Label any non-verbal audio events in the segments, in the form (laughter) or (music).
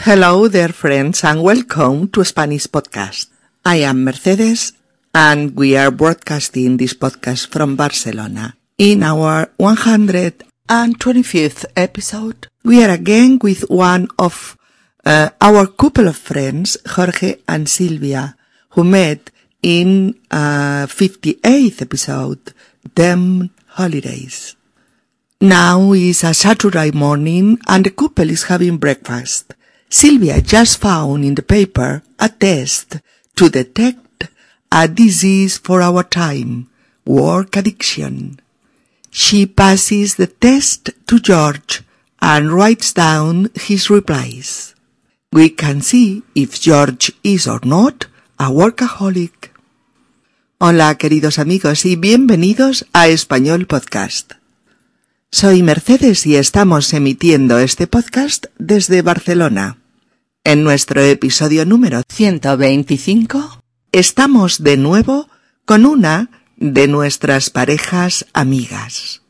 Hello there, friends, and welcome to Spanish Podcast. I am Mercedes, and we are broadcasting this podcast from Barcelona. In our 125th episode, we are again with one of uh, our couple of friends, Jorge and Silvia, who met in uh, 58th episode, Them Holidays. Now is a Saturday morning and the couple is having breakfast. Sylvia just found in the paper a test to detect a disease for our time, work addiction. She passes the test to George and writes down his replies. We can see if George is or not a workaholic. Hola queridos amigos y bienvenidos a Español Podcast. Soy Mercedes y estamos emitiendo este podcast desde Barcelona. En nuestro episodio número 125 estamos de nuevo con una de nuestras parejas amigas,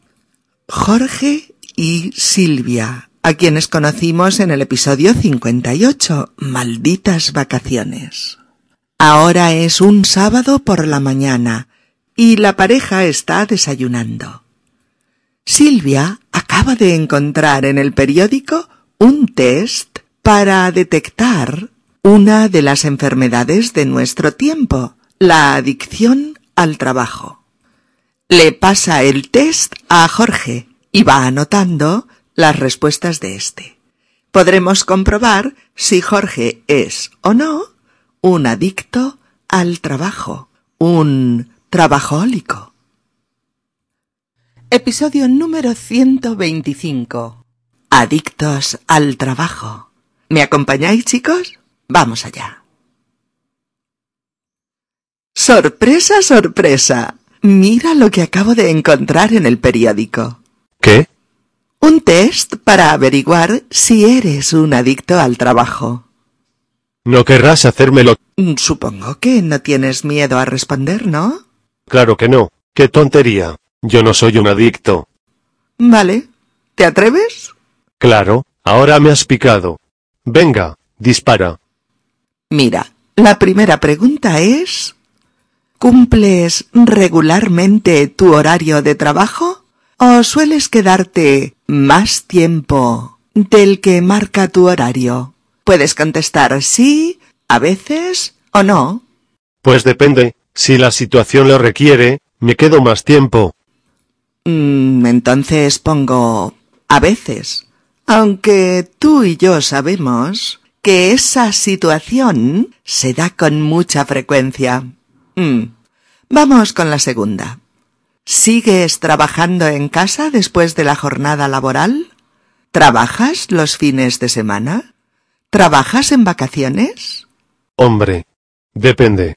Jorge y Silvia, a quienes conocimos en el episodio 58, Malditas Vacaciones. Ahora es un sábado por la mañana y la pareja está desayunando. Silvia acaba de encontrar en el periódico un test para detectar una de las enfermedades de nuestro tiempo, la adicción al trabajo. Le pasa el test a Jorge y va anotando las respuestas de éste. Podremos comprobar si Jorge es o no un adicto al trabajo, un trabajólico. Episodio número 125. Adictos al trabajo. ¿Me acompañáis, chicos? Vamos allá. Sorpresa, sorpresa. Mira lo que acabo de encontrar en el periódico. ¿Qué? Un test para averiguar si eres un adicto al trabajo. No querrás hacérmelo. Mm, Supongo que no tienes miedo a responder, ¿no? Claro que no. Qué tontería. Yo no soy un adicto. Vale. ¿Te atreves? Claro, ahora me has picado. Venga, dispara. Mira, la primera pregunta es ¿Cumples regularmente tu horario de trabajo? ¿O sueles quedarte más tiempo del que marca tu horario? Puedes contestar sí, a veces o no. Pues depende. Si la situación lo requiere, me quedo más tiempo. Mm, entonces pongo a veces. Aunque tú y yo sabemos que esa situación se da con mucha frecuencia. Mm. Vamos con la segunda. ¿Sigues trabajando en casa después de la jornada laboral? ¿Trabajas los fines de semana? ¿Trabajas en vacaciones? Hombre. Depende.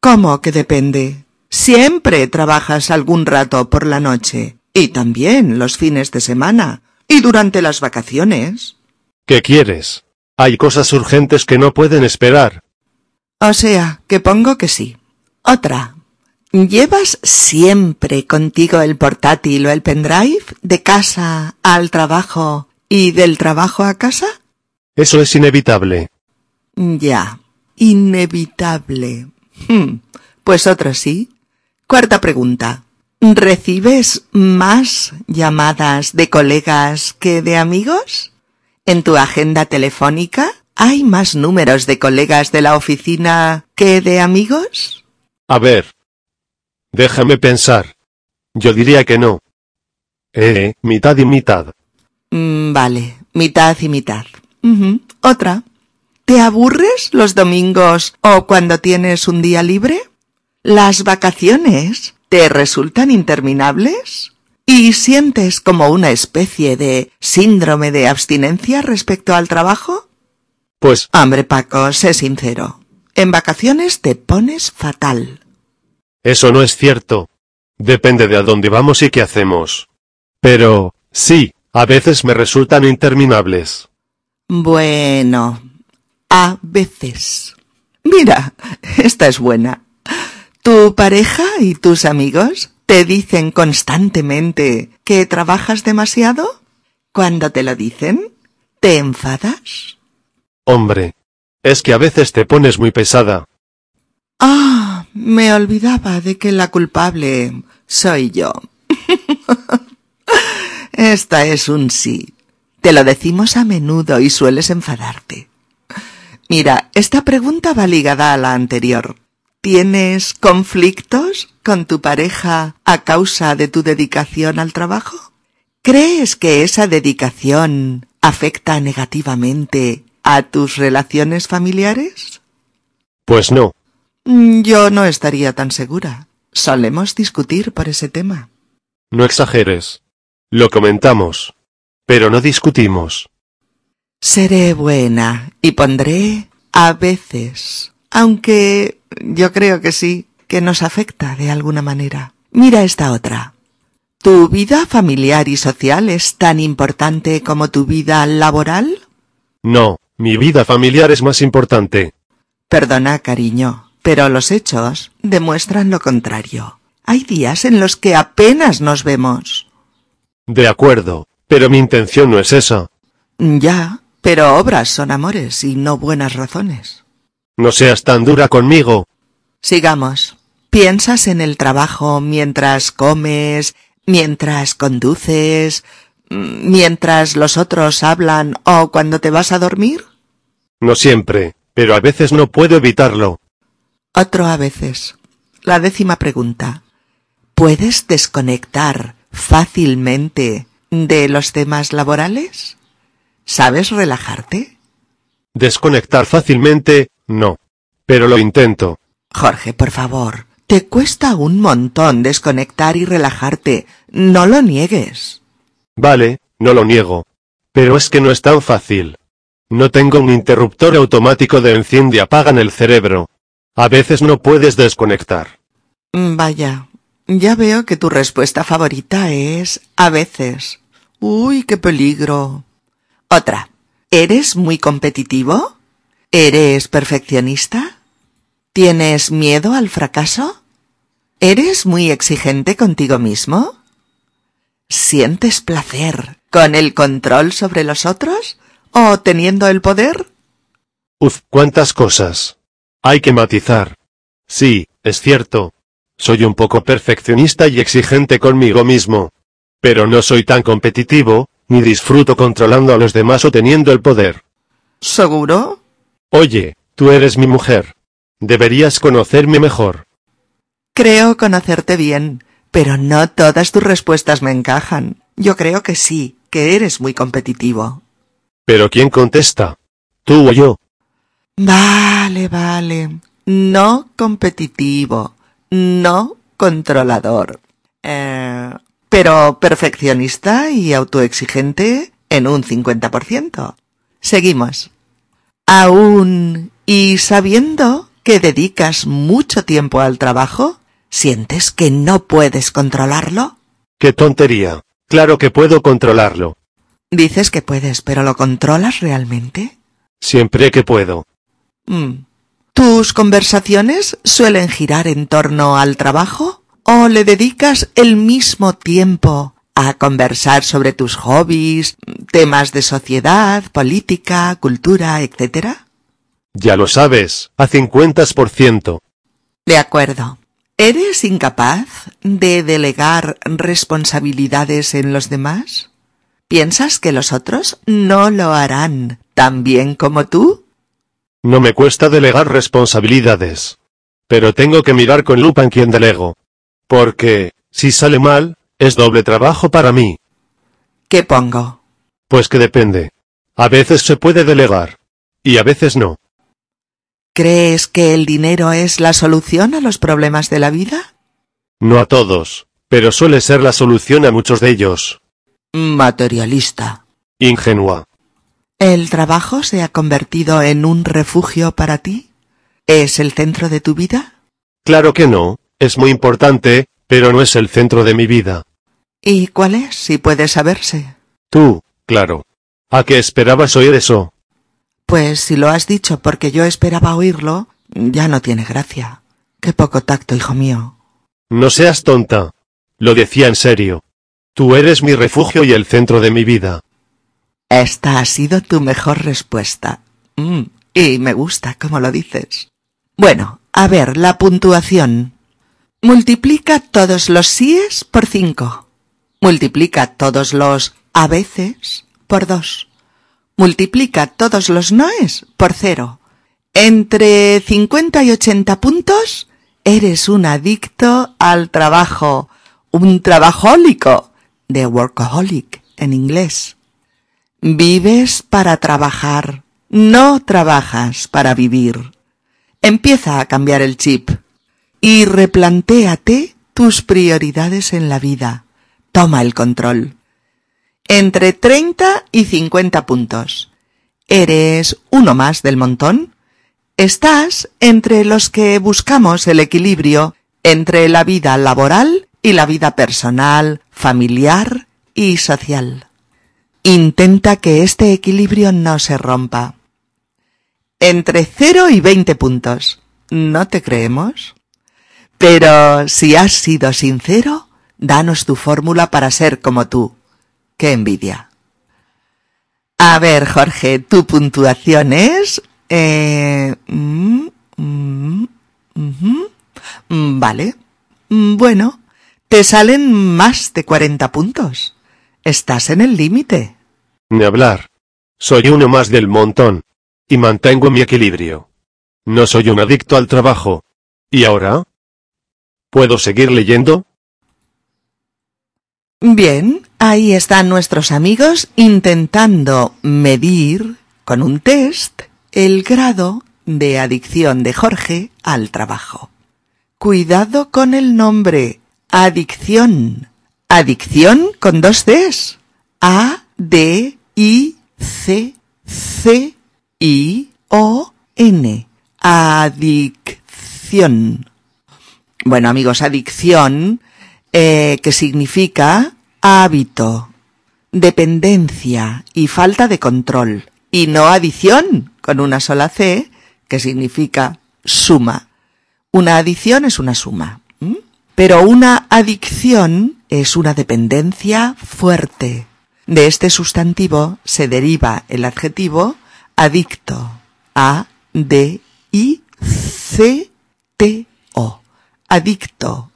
¿Cómo que depende? Siempre trabajas algún rato por la noche, y también los fines de semana, y durante las vacaciones. ¿Qué quieres? Hay cosas urgentes que no pueden esperar. O sea, que pongo que sí. Otra. ¿Llevas siempre contigo el portátil o el pendrive de casa al trabajo y del trabajo a casa? Eso es inevitable. Ya, inevitable. Hmm, Pues otro sí. Cuarta pregunta. ¿Recibes más llamadas de colegas que de amigos? ¿En tu agenda telefónica hay más números de colegas de la oficina que de amigos? A ver. Déjame pensar. Yo diría que no. Eh, mitad y mitad. Mm, vale, mitad y mitad. Otra. ¿Te aburres los domingos o cuando tienes un día libre? ¿Las vacaciones te resultan interminables? ¿Y sientes como una especie de síndrome de abstinencia respecto al trabajo? Pues, Hombre, Paco, sé sincero. En vacaciones te pones fatal. eso no es cierto. Depende de a dónde vamos y qué hacemos. Pero, sí, a veces me resultan interminables. Bueno, a veces. Mira, esta es buena. ¿Tu pareja y tus amigos te dicen constantemente que trabajas demasiado? Cuando te lo dicen, ¿te enfadas? Hombre. Es que a veces te pones muy pesada. Ah, me olvidaba de que la culpable soy yo. (laughs) Esta es un sí. Te lo decimos a menudo y sueles enfadarte. Mira, esta pregunta va ligada a la anterior. ¿Tienes conflictos con tu pareja a causa de tu dedicación al trabajo? ¿Crees que esa dedicación afecta negativamente a tus relaciones familiares? Pues no. Mm, Yo no estaría tan segura. Solemos discutir por ese tema. No exageres. Lo comentamos. Pero no discutimos. Seré buena y pondré a veces, aunque yo creo que sí, que nos afecta de alguna manera. Mira esta otra. ¿Tu vida familiar y social es tan importante como tu vida laboral? No, mi vida familiar es más importante. Perdona, cariño, pero los hechos demuestran lo contrario. Hay días en los que apenas nos vemos. De acuerdo, pero mi intención no es esa. Ya, pero obras son amores y no buenas razones. No seas tan dura conmigo. Sigamos. ¿Piensas en el trabajo mientras comes, mientras conduces, mientras los otros hablan o cuando te vas a dormir? No siempre, pero a veces no puedo evitarlo. Otro a veces. La décima pregunta. ¿Puedes desconectar fácilmente de los temas laborales? ¿Sabes relajarte? Desconectar fácilmente, no. Pero lo intento. Jorge, por favor, te cuesta un montón desconectar y relajarte. No lo niegues. Vale, no lo niego. Pero es que no es tan fácil. No tengo un interruptor automático de enciende y apaga en el cerebro. A veces no puedes desconectar. Mm, Vaya, ya veo que tu respuesta favorita es a veces. Uy, qué peligro. Otra. ¿Eres muy competitivo? ¿Eres perfeccionista? ¿Tienes miedo al fracaso? ¿Eres muy exigente contigo mismo? ¿Sientes placer con el control sobre los otros? ¿O teniendo el poder? Uf, cuántas cosas. Hay que matizar. Sí, es cierto. Soy un poco perfeccionista y exigente conmigo mismo. Pero no soy tan competitivo, ni disfruto controlando a los demás o teniendo el poder. ¿Seguro? Oye, tú eres mi mujer. Deberías conocerme mejor. Creo conocerte bien, pero no todas tus respuestas me encajan. Yo creo que sí, que eres muy competitivo. Pero ¿quién contesta? ¿Tú o yo? Vale, vale. No competitivo. No controlador. Eh, pero perfeccionista y autoexigente en un 50%. Seguimos. Aún y sabiendo que dedicas mucho tiempo al trabajo, ¿sientes que no puedes controlarlo? ¡Qué tontería! Claro que puedo controlarlo. Dices que puedes, pero ¿lo controlas realmente? Siempre que puedo. Mm. ¿Tus conversaciones suelen girar en torno al trabajo? ¿O le dedicas el mismo tiempo a conversar sobre tus hobbies, temas de sociedad, política, cultura, etcétera? Ya lo sabes, a 50%. De acuerdo. ¿Eres incapaz de delegar responsabilidades en los demás? ¿Piensas que los otros no lo harán tan bien como tú? No me cuesta delegar responsabilidades. Pero tengo que mirar con lupa en quien delego. Porque, si sale mal, es doble trabajo para mí. ¿Qué pongo? Pues que depende. A veces se puede delegar. Y a veces no. ¿Crees que el dinero es la solución a los problemas de la vida? No a todos, pero suele ser la solución a muchos de ellos. Materialista. Ingenua. ¿El trabajo se ha convertido en un refugio para ti? ¿Es el centro de tu vida? Claro que no, es muy importante, pero no es el centro de mi vida. ¿Y cuál es, si puede saberse? Tú, claro. ¿A qué esperabas oír eso? Pues si lo has dicho porque yo esperaba oírlo, ya no tiene gracia. Qué poco tacto, hijo mío. No seas tonta. Lo decía en serio. Tú eres mi refugio y el centro de mi vida. Esta ha sido tu mejor respuesta. Mm, y me gusta cómo lo dices. Bueno, a ver, la puntuación. Multiplica todos los síes por cinco. Multiplica todos los a veces por dos. Multiplica todos los noes por cero. Entre 50 y 80 puntos, eres un adicto al trabajo, un trabajólico, de workaholic en inglés. Vives para trabajar, no trabajas para vivir. Empieza a cambiar el chip y replantéate tus prioridades en la vida. Toma el control. Entre 30 y 50 puntos. ¿Eres uno más del montón? Estás entre los que buscamos el equilibrio entre la vida laboral y la vida personal, familiar y social. Intenta que este equilibrio no se rompa. Entre 0 y 20 puntos. ¿No te creemos? Pero si has sido sincero, danos tu fórmula para ser como tú. ¡Qué envidia! A ver, Jorge, tu puntuación es eh, mm, mm, mm, vale. Bueno, te salen más de 40 puntos. Estás en el límite. Ni hablar. Soy uno más del montón. Y mantengo mi equilibrio. No soy un adicto al trabajo. ¿Y ahora? ¿Puedo seguir leyendo? Bien, ahí están nuestros amigos intentando medir con un test el grado de adicción de Jorge al trabajo. Cuidado con el nombre. Adicción. Adicción con dos Cs. A, D, I, C, C, I, O, N. Adicción. Bueno amigos, adicción, eh, que significa hábito, dependencia y falta de control. Y no adición, con una sola C, que significa suma. Una adición es una suma. Pero una adicción es una dependencia fuerte. De este sustantivo se deriva el adjetivo adicto. A, D, I, C, T, O. Adicto.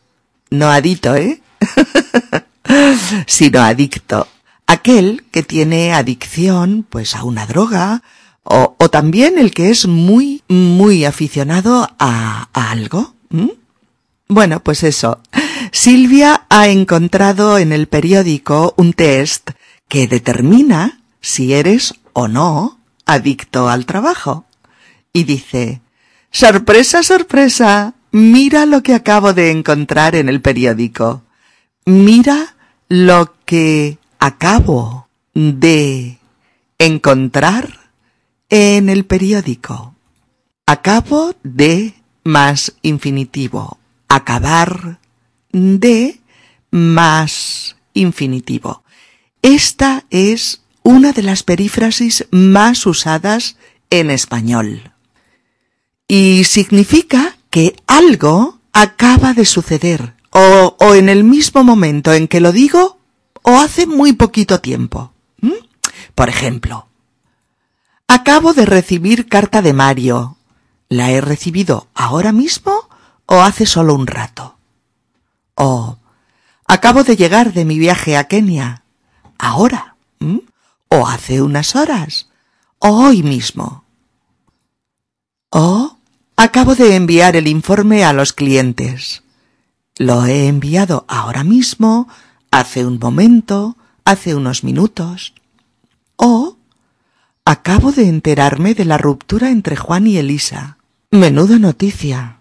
No adito, ¿eh? (laughs) sino adicto. Aquel que tiene adicción, pues, a una droga, o, o también el que es muy, muy aficionado a, a algo. Bueno, pues eso. Silvia ha encontrado en el periódico un test que determina si eres o no adicto al trabajo. Y dice, sorpresa, sorpresa, mira lo que acabo de encontrar en el periódico. Mira lo que acabo de encontrar en el periódico. Acabo de más infinitivo. Acabar de más infinitivo. Esta es una de las perífrasis más usadas en español. Y significa que algo acaba de suceder, o, o, en el mismo momento en que lo digo, o hace muy poquito tiempo. Por ejemplo, Acabo de recibir carta de Mario. ¿La he recibido ahora mismo o hace solo un rato? Oh, acabo de llegar de mi viaje a Kenia. ¿Ahora? ¿O hace unas horas? ¿O hoy mismo? Oh, acabo de enviar el informe a los clientes. Lo he enviado ahora mismo, hace un momento, hace unos minutos. O Acabo de enterarme de la ruptura entre Juan y Elisa. Menuda noticia.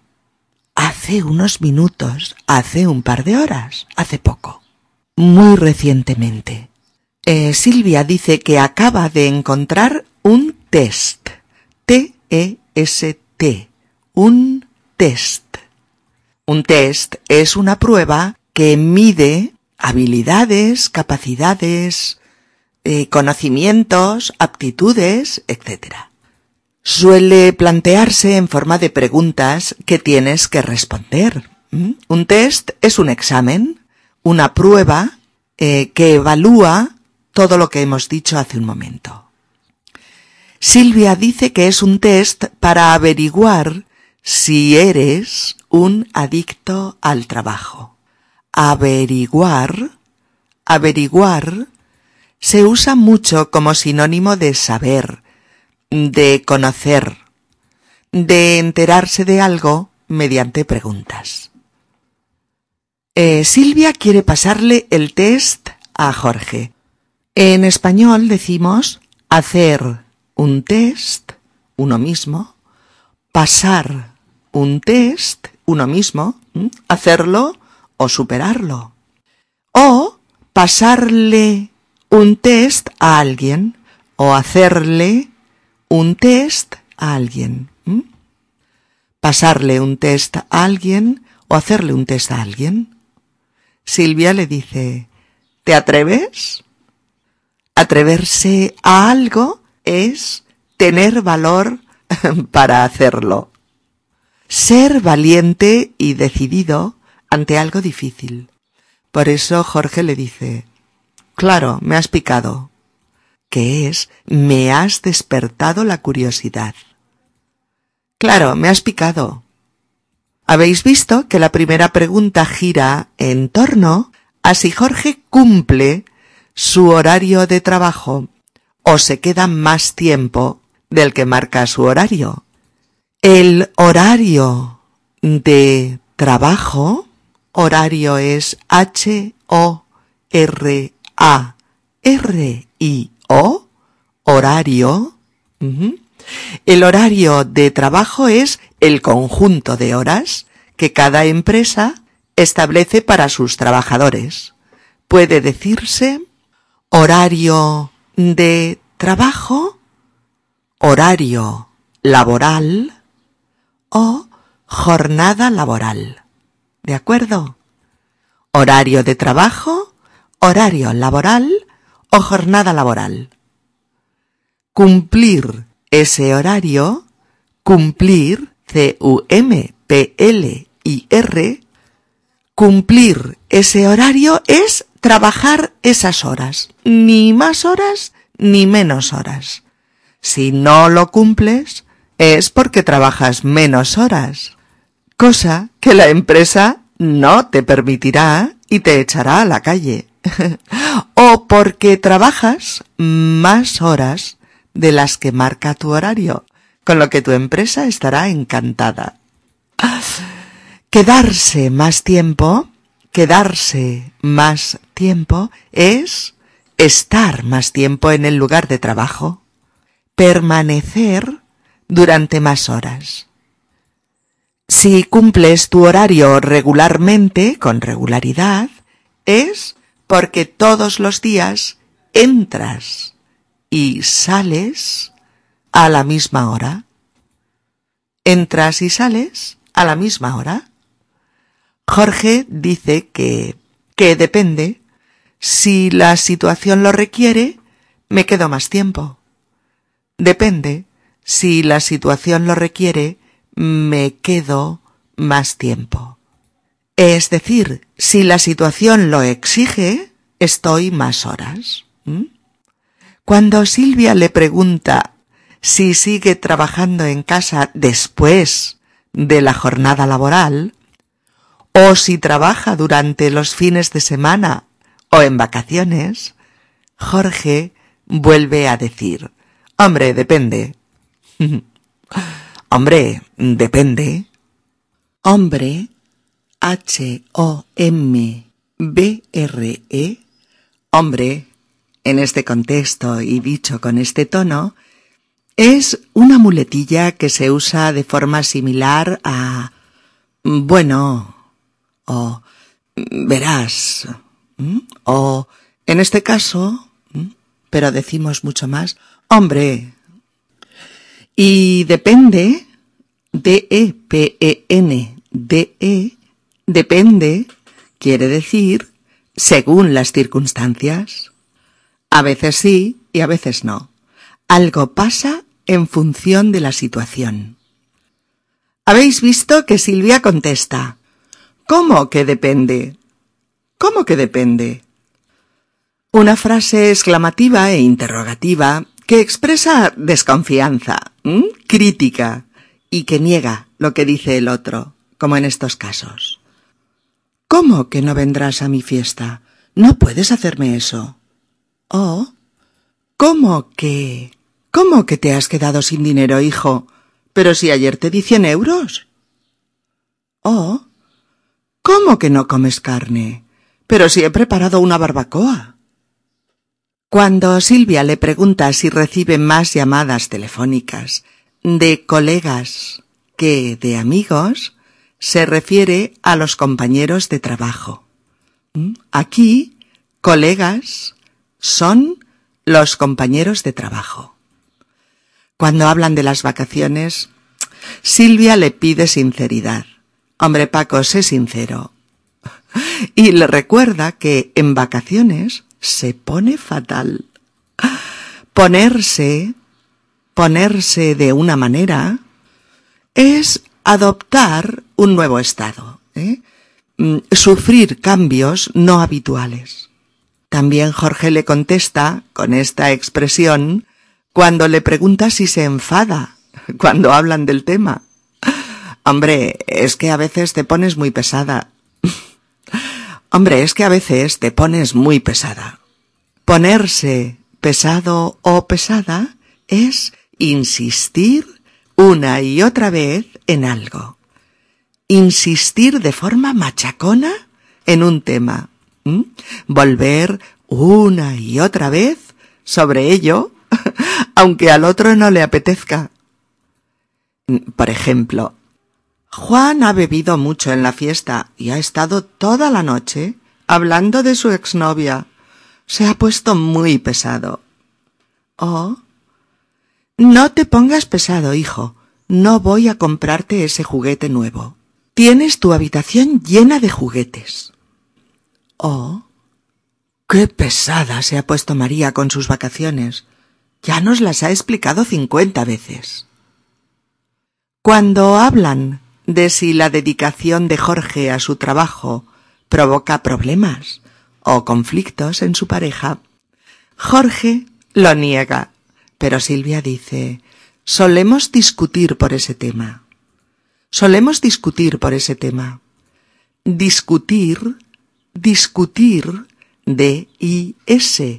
Hace unos minutos, hace un par de horas, hace poco. Muy recientemente. Eh, Silvia dice que acaba de encontrar un test. T-E-S-T. Un test. Un test es una prueba que mide habilidades, capacidades, eh, conocimientos, aptitudes, etc. Suele plantearse en forma de preguntas que tienes que responder. ¿Mm? Un test es un examen, una prueba eh, que evalúa todo lo que hemos dicho hace un momento. Silvia dice que es un test para averiguar si eres un adicto al trabajo. Averiguar, averiguar, se usa mucho como sinónimo de saber, de conocer, de enterarse de algo mediante preguntas. Eh, Silvia quiere pasarle el test a Jorge. En español decimos hacer un test, uno mismo, pasar un test, uno mismo, hacerlo o superarlo. O pasarle un test a alguien o hacerle un test a alguien. Pasarle un test a alguien o hacerle un test a alguien. Silvia le dice, ¿te atreves? Atreverse a algo es tener valor (laughs) para hacerlo. Ser valiente y decidido ante algo difícil. Por eso Jorge le dice, claro, me has picado, que es, me has despertado la curiosidad. Claro, me has picado. Habéis visto que la primera pregunta gira en torno a si Jorge cumple su horario de trabajo o se queda más tiempo del que marca su horario. El horario de trabajo, horario es H-O-R-A-R-I-O, horario. El horario de trabajo es el conjunto de horas que cada empresa establece para sus trabajadores. Puede decirse horario de trabajo, horario laboral o jornada laboral. ¿De acuerdo? Horario de trabajo, horario laboral o jornada laboral. Cumplir ese horario, cumplir, C-U-M-P-L-I-R, cumplir ese horario es trabajar esas horas, ni más horas ni menos horas. Si no lo cumples, es porque trabajas menos horas, cosa que la empresa no te permitirá y te echará a la calle. (laughs) o porque trabajas más horas de las que marca tu horario, con lo que tu empresa estará encantada. Quedarse más tiempo quedarse más tiempo es estar más tiempo en el lugar de trabajo, permanecer durante más horas. Si cumples tu horario regularmente, con regularidad, es porque todos los días entras y sales a la misma hora. ¿Entras y sales a la misma hora? Jorge dice que, que depende. Si la situación lo requiere, me quedo más tiempo. Depende. Si la situación lo requiere, me quedo más tiempo. Es decir, si la situación lo exige, estoy más horas. ¿Mm? Cuando Silvia le pregunta si sigue trabajando en casa después de la jornada laboral, o si trabaja durante los fines de semana o en vacaciones, Jorge vuelve a decir, hombre, depende. (laughs) hombre, depende. Hombre, H-O-M-B-R-E, hombre, en este contexto y dicho con este tono, es una muletilla que se usa de forma similar a bueno, o verás, o en este caso, pero decimos mucho más, hombre. Y depende, D-E-P-E-N-D-E, depende, quiere decir, según las circunstancias. A veces sí y a veces no. Algo pasa en función de la situación. Habéis visto que Silvia contesta, ¿Cómo que depende? ¿Cómo que depende? Una frase exclamativa e interrogativa que expresa desconfianza, crítica y que niega lo que dice el otro, como en estos casos. ¿Cómo que no vendrás a mi fiesta? No puedes hacerme eso. Oh, ¿cómo que? ¿Cómo que te has quedado sin dinero, hijo? Pero si ayer te di cien euros. Oh, ¿cómo que no comes carne? Pero si he preparado una barbacoa. Cuando Silvia le pregunta si recibe más llamadas telefónicas de colegas que de amigos, se refiere a los compañeros de trabajo. ¿Mm? Aquí, colegas son los compañeros de trabajo. Cuando hablan de las vacaciones, Silvia le pide sinceridad. Hombre, Paco, sé sincero. (laughs) Y le recuerda que en vacaciones se pone fatal. Ponerse, ponerse de una manera, es adoptar un nuevo estado, ¿eh? Mm, sufrir cambios no habituales. También Jorge le contesta con esta expresión cuando le pregunta si se enfada cuando hablan del tema. Hombre, es que a veces te pones muy pesada. Hombre, es que a veces te pones muy pesada. Ponerse pesado o pesada es insistir una y otra vez en algo. Insistir de forma machacona en un tema. Volver una y otra vez sobre ello, (laughs) aunque al otro no le apetezca. Por ejemplo, Juan ha bebido mucho en la fiesta y ha estado toda la noche hablando de su exnovia. Se ha puesto muy pesado. Oh. No te pongas pesado, hijo. No voy a comprarte ese juguete nuevo. Tienes tu habitación llena de juguetes. Oh. Qué pesada se ha puesto María con sus vacaciones. Ya nos las ha explicado cincuenta veces. Cuando hablan de si la dedicación de Jorge a su trabajo provoca problemas o conflictos en su pareja, Jorge lo niega, pero Silvia dice, solemos discutir por ese tema. Solemos discutir por ese tema. Discutir, discutir, D-I-S-C-U-T-I-R,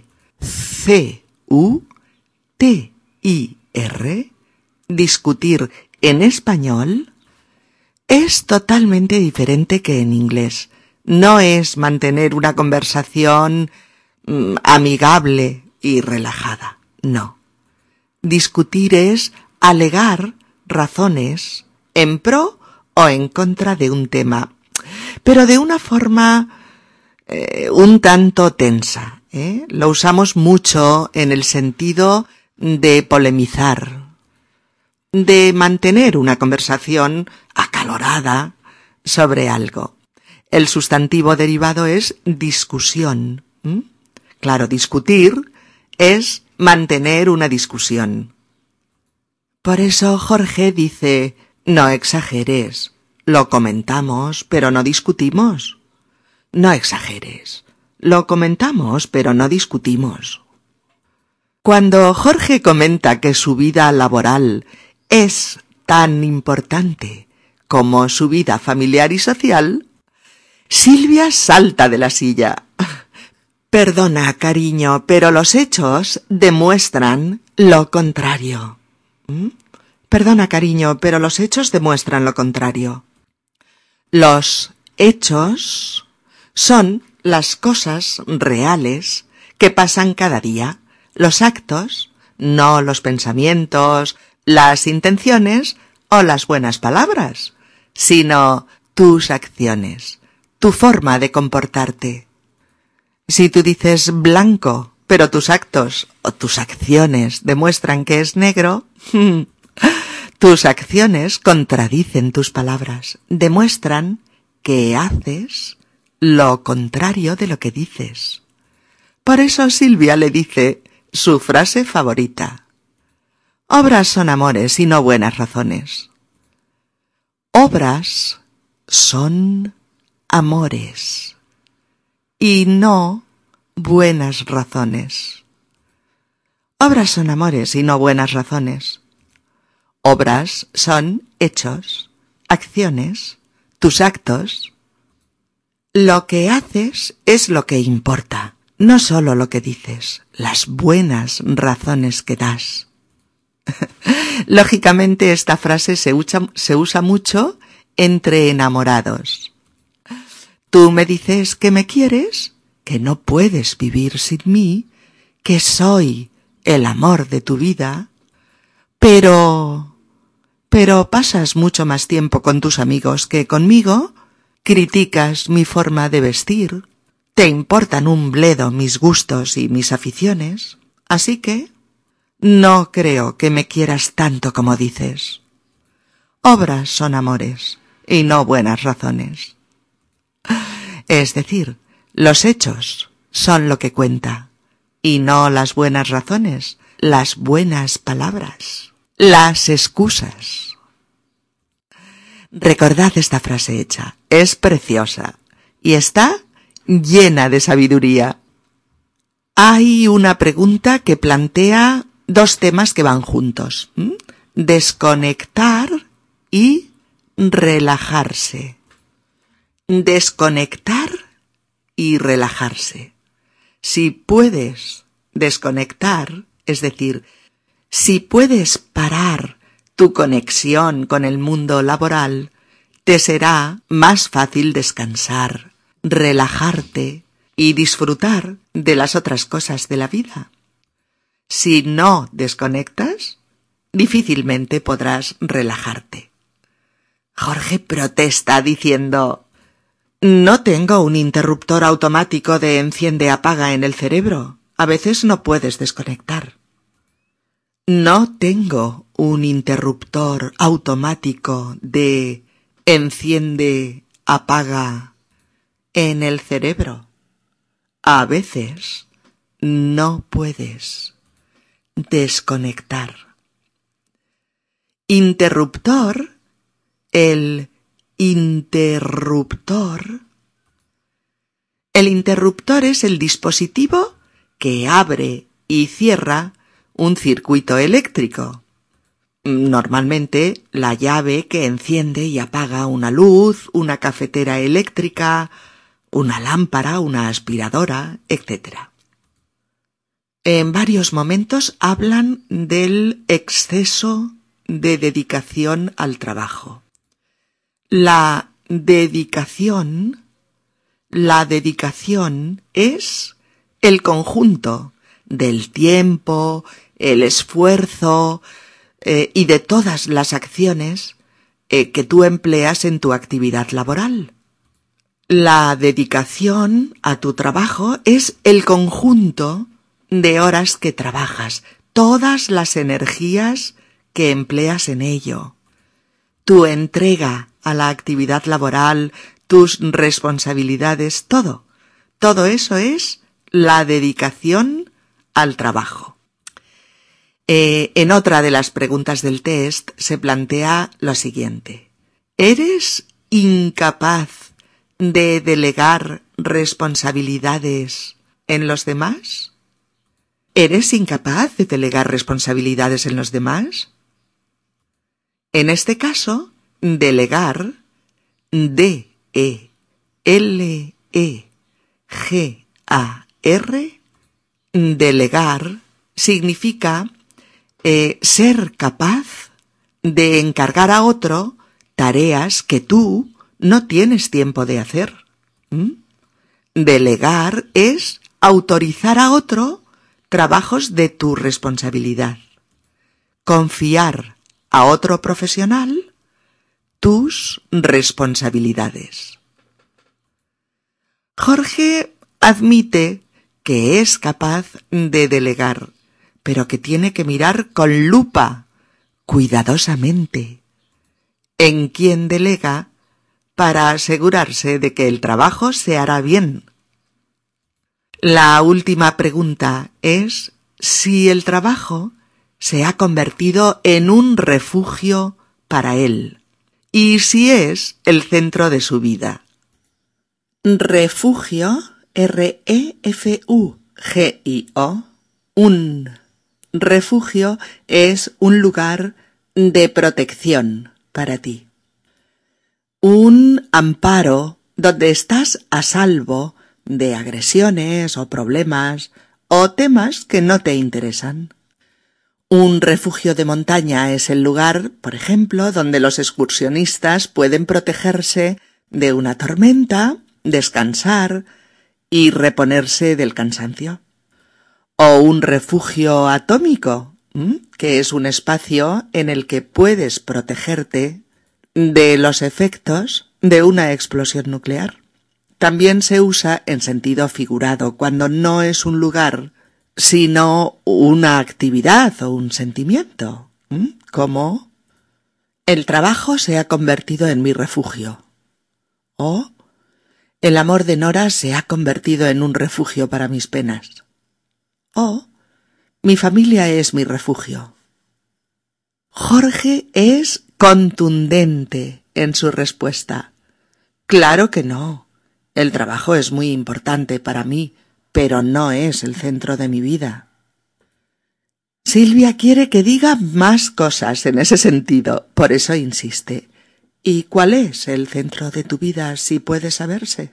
discutir en español es totalmente diferente que en inglés. No es mantener una conversación mm, amigable y relajada. No. Discutir es alegar razones en pro o en contra de un tema, pero de una forma eh, un tanto tensa. ¿eh? Lo usamos mucho en el sentido de polemizar, de mantener una conversación acalorada sobre algo. El sustantivo derivado es discusión. Claro, discutir es mantener una discusión. Por eso Jorge dice, no exageres, lo comentamos, pero no discutimos. No exageres, lo comentamos, pero no discutimos. Cuando Jorge comenta que su vida laboral es tan importante como su vida familiar y social, Silvia salta de la silla. Perdona, cariño, pero los hechos demuestran lo contrario. ¿Mm? Perdona, cariño, pero los hechos demuestran lo contrario. Los hechos son las cosas reales que pasan cada día. Los actos, no los pensamientos, las intenciones o las buenas palabras, sino tus acciones, tu forma de comportarte. Si tú dices blanco, pero tus actos o tus acciones demuestran que es negro, (laughs) tus acciones contradicen tus palabras, demuestran que haces lo contrario de lo que dices. Por eso Silvia le dice su frase favorita. Obras son amores y no buenas razones. Obras son amores y no buenas razones. Obras son amores y no buenas razones. Obras son hechos, acciones, tus actos. Lo que haces es lo que importa, no solo lo que dices, las buenas razones que das. (laughs) Lógicamente esta frase se usa, mucho entre enamorados. Tú me dices que me quieres, que no puedes vivir sin mí, que soy el amor de tu vida, pero... pero pasas mucho más tiempo con tus amigos que conmigo, criticas mi forma de vestir, te importan un bledo mis gustos y mis aficiones, así que no creo que me quieras tanto como dices. Obras son amores y no buenas razones. Es decir, los hechos son lo que cuenta y no las buenas razones, las buenas palabras, las excusas. Recordad esta frase hecha, es preciosa y está llena de sabiduría. Hay una pregunta que plantea dos temas que van juntos. Desconectar y relajarse. Desconectar y relajarse. Si puedes desconectar, es decir, si puedes parar tu conexión con el mundo laboral, te será más fácil descansar, relajarte y disfrutar de las otras cosas de la vida. Si no desconectas, difícilmente podrás relajarte. Jorge protesta diciendo No tengo un interruptor automático de enciende-apaga en el cerebro. A veces no puedes desconectar. No tengo un interruptor automático de enciende-apaga en el cerebro. A veces no puedes desconectar. Interruptor, el interruptor. El interruptor es el dispositivo que abre y cierra un circuito eléctrico. Normalmente la llave que enciende y apaga una luz, una cafetera eléctrica, una lámpara, una aspiradora, etc. En varios momentos hablan del exceso de dedicación al trabajo. La dedicación, la dedicación es el conjunto del tiempo, el esfuerzo eh, y de todas las acciones eh, que tú empleas en tu actividad laboral. La dedicación a tu trabajo es el conjunto de horas que trabajas, todas las energías que empleas en ello, tu entrega a la actividad laboral, tus responsabilidades, todo. Todo eso es la dedicación al trabajo. Eh, en otra de las preguntas del test se plantea lo siguiente. ¿Eres incapaz de delegar responsabilidades en los demás? ¿Eres incapaz de delegar responsabilidades en los demás? En este caso, delegar, D-E-L-E-G-A-R, delegar significa eh, ser capaz de encargar a otro tareas que tú no tienes tiempo de hacer. Delegar es autorizar a otro trabajos de tu responsabilidad. Confiar a otro profesional tus responsabilidades. Jorge admite que es capaz de delegar, pero que tiene que mirar con lupa, cuidadosamente, en quién delega para asegurarse de que el trabajo se hará bien. La última pregunta es si el trabajo se ha convertido en un refugio para él y si es el centro de su vida. Refugio, R-E-F-U-G-I-O, un refugio es un lugar de protección para ti. Un amparo donde estás a salvo de agresiones o problemas o temas que no te interesan. Un refugio de montaña es el lugar, por ejemplo, donde los excursionistas pueden protegerse de una tormenta, descansar y reponerse del cansancio. O un refugio atómico, que es un espacio en el que puedes protegerte de los efectos de una explosión nuclear. También se usa en sentido figurado cuando no es un lugar, sino una actividad o un sentimiento, como el trabajo se ha convertido en mi refugio o el amor de Nora se ha convertido en un refugio para mis penas o mi familia es mi refugio. Jorge es contundente en su respuesta. Claro que no. El trabajo es muy importante para mí, pero no es el centro de mi vida. Silvia quiere que diga más cosas en ese sentido, por eso insiste. ¿Y cuál es el centro de tu vida, si puede saberse?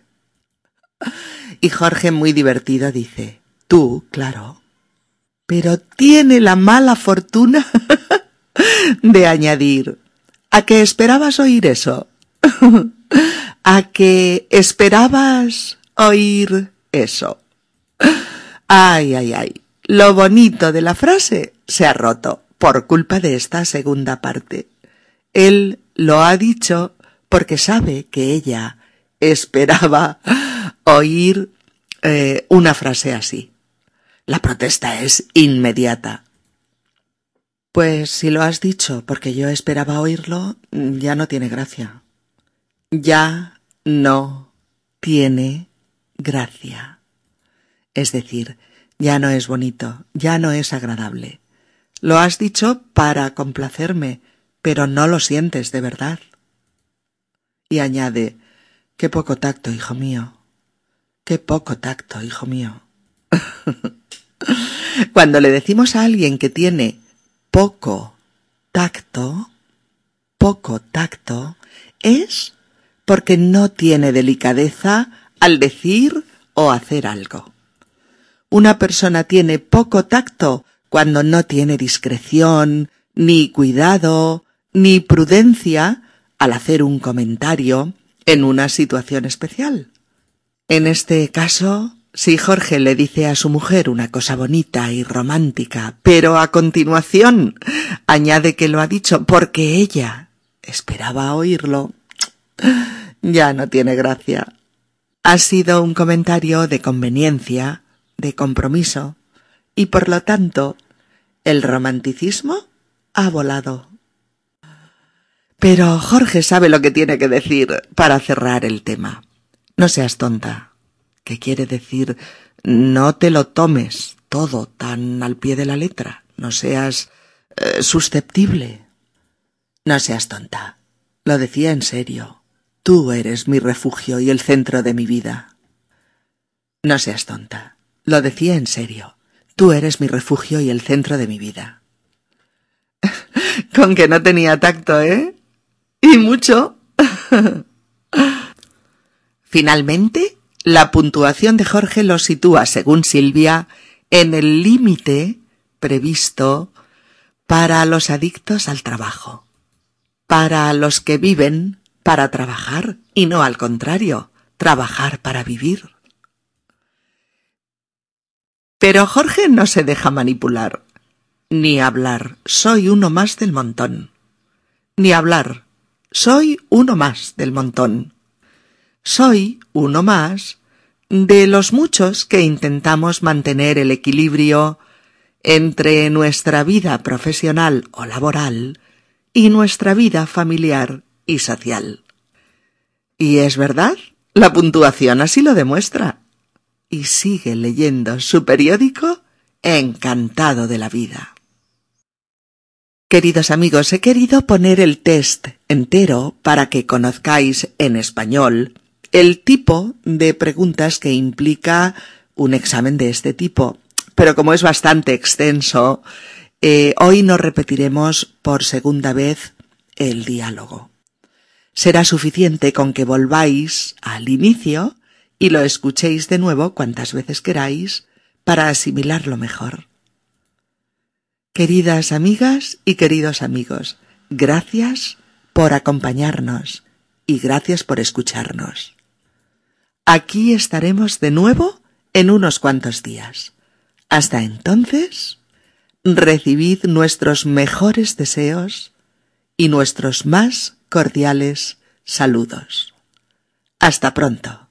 Y Jorge, muy divertido, dice, tú, claro pero tiene la mala fortuna (laughs) de añadir ¿A que esperabas oír eso? (laughs) ¿A que esperabas oír eso? Ay, ay, ay. Lo bonito de la frase se ha roto por culpa de esta segunda parte. Él lo ha dicho porque sabe que ella esperaba oír eh, una frase así. La protesta es inmediata. Pues si lo has dicho porque yo esperaba oírlo, ya no tiene gracia. Ya no tiene gracia. Es decir, ya no es bonito, ya no es agradable. Lo has dicho para complacerme, pero no lo sientes de verdad. Y añade, qué poco tacto, hijo mío. Qué poco tacto, hijo mío. (laughs) Cuando le decimos a alguien que tiene poco tacto, poco tacto, es porque no tiene delicadeza al decir o hacer algo. Una persona tiene poco tacto cuando no tiene discreción, ni cuidado, ni prudencia al hacer un comentario en una situación especial. En este caso, si Jorge le dice a su mujer una cosa bonita y romántica, pero a continuación añade que lo ha dicho porque ella esperaba oírlo, ya no tiene gracia. Ha sido un comentario de conveniencia, de compromiso, y por lo tanto, el romanticismo ha volado. Pero Jorge sabe lo que tiene que decir para cerrar el tema. No seas tonta, ¿Qué quiere decir no te lo tomes todo tan al pie de la letra, no seas eh, susceptible. No seas tonta. Lo decía en serio. Tú eres mi refugio y el centro de mi vida. No seas tonta. Lo decía en serio. Tú eres mi refugio y el centro de mi vida. (laughs) Con que no tenía tacto, ¿eh? Y mucho. (laughs) Finalmente, la puntuación de Jorge lo sitúa, según Silvia, en el límite previsto para los adictos al trabajo, para los que viven para trabajar y no al contrario, trabajar para vivir. Pero Jorge no se deja manipular, ni hablar, soy uno más del montón, ni hablar, soy uno más del montón. Soy uno más de los muchos que intentamos mantener el equilibrio entre nuestra vida profesional o laboral y nuestra vida familiar y social. Y es verdad, la puntuación así lo demuestra. Y sigue leyendo su periódico encantado de la vida. Queridos amigos, he querido poner el test entero para que conozcáis en español el tipo de preguntas que implica un examen de este tipo. Pero como es bastante extenso, eh, hoy no repetiremos por segunda vez el diálogo. Será suficiente con que volváis al inicio y lo escuchéis de nuevo cuantas veces queráis para asimilarlo mejor. Queridas amigas y queridos amigos, gracias por acompañarnos y gracias por escucharnos. Aquí estaremos de nuevo en unos cuantos días. Hasta entonces, recibid nuestros mejores deseos y nuestros más cordiales saludos. Hasta pronto.